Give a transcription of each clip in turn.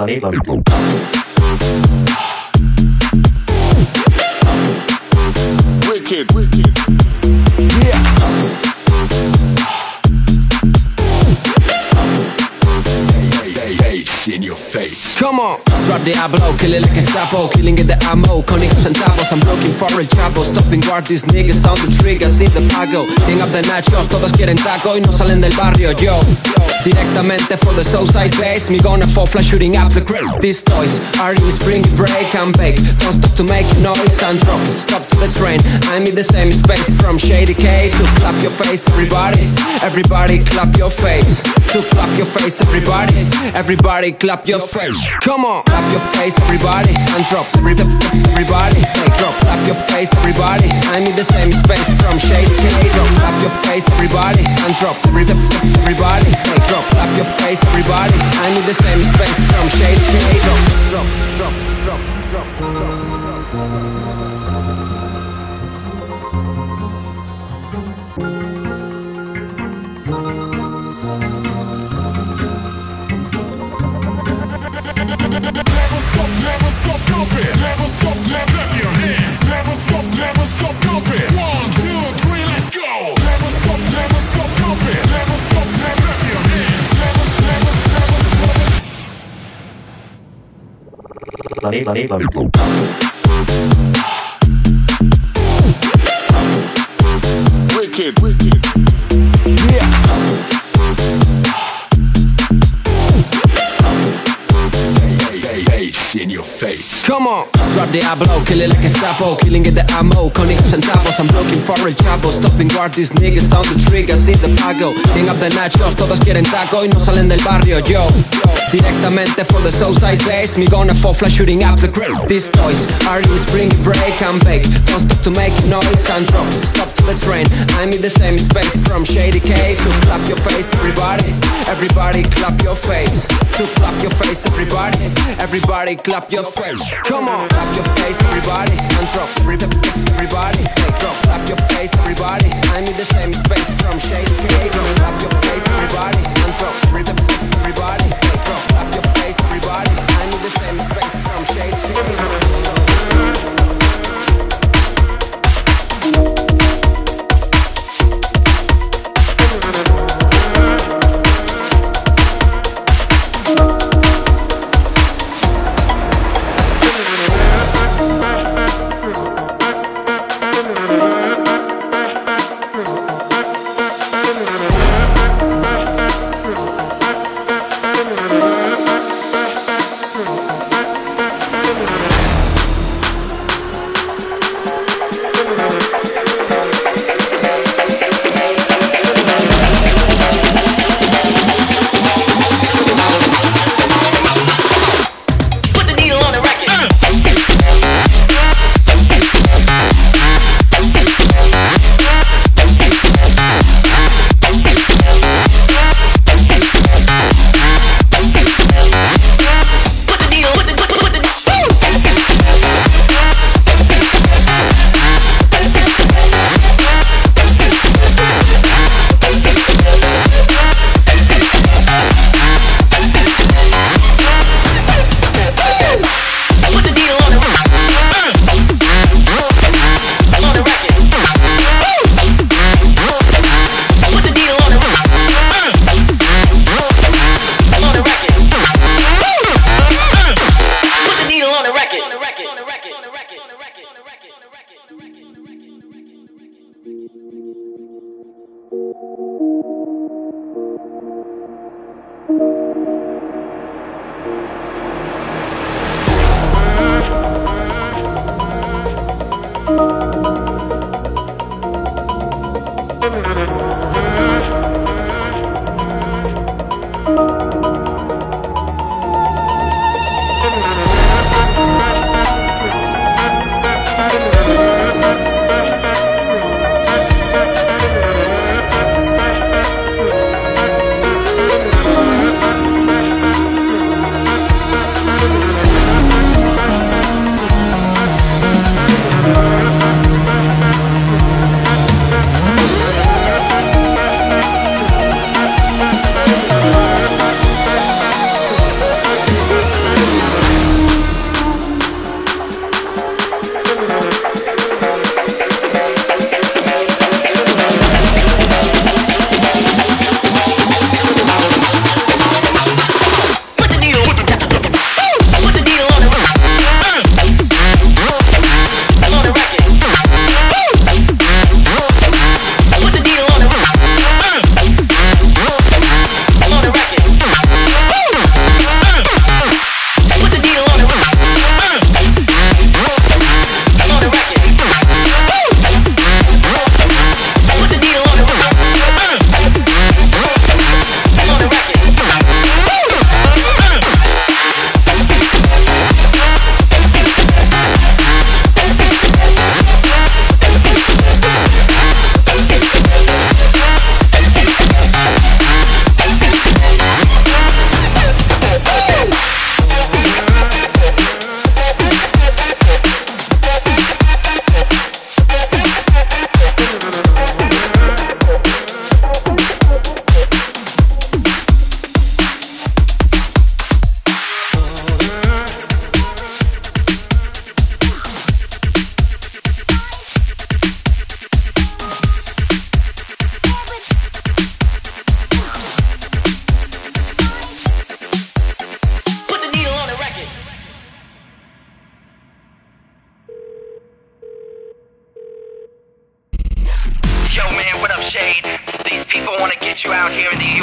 Wicked, wicked. Yeah. in your face. Come on. The Diablo, kill it like a Gestapo, killing it the ammo, counting centavos. I'm looking for el chavo, stopping guard, these niggas on the trigger, see the pago. King up the nachos, todos quieren taco y no salen del barrio, yo. Directamente for the Southside base, me gonna fall flash shooting up the crib. These toys are in spring break and bake. Don't stop to make noise and drop. Stop to the train. I'm in the same space from Shady K to clap your face, everybody. Everybody clap your face. To clap your face, everybody. Everybody clap your face. Come on. Your face, everybody, and drop everybody. Hey, drop, clap your face, everybody. I need the same space from Shady K. Drop, clap your face, everybody, and drop everybody. Hey, drop, clap your face, everybody. I need the same space from Shady K. Drop, drop, drop, drop, drop, Never stop, jumping. One, two, three, let's go. Never stop, never vita. Wicked, wicked. Come on, drop the Diablo, kill it like a sapo, killing it the ammo, con hijos centavos, I'm looking for el chavo, stopping guard these niggas on the trigger, see the pago, king up the nachos, todos quieren taco y no salen del barrio, yo, directamente for the Southside base, me gonna fall flash shooting up the grill, these toys are in spring break and bake, don't stop to make noise and drop, stop to the train, I'm in the same space from Shady K to clap your face, everybody, everybody clap your face, to clap your face, everybody, everybody clap your face, come on, clap your face, everybody, and drop, every- everybody, drop, clap your face, everybody, I'm in the same space from Shady K, drop, clap your face, everybody, and drop, every- everybody, drop, clap your face, everybody, I'm in the same space from Shady K.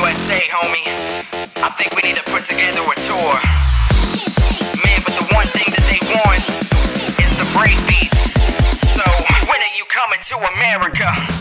USA, homie. I think we need to put together a tour. Man, but the one thing that they want is the breakbeat. So when are you coming to America?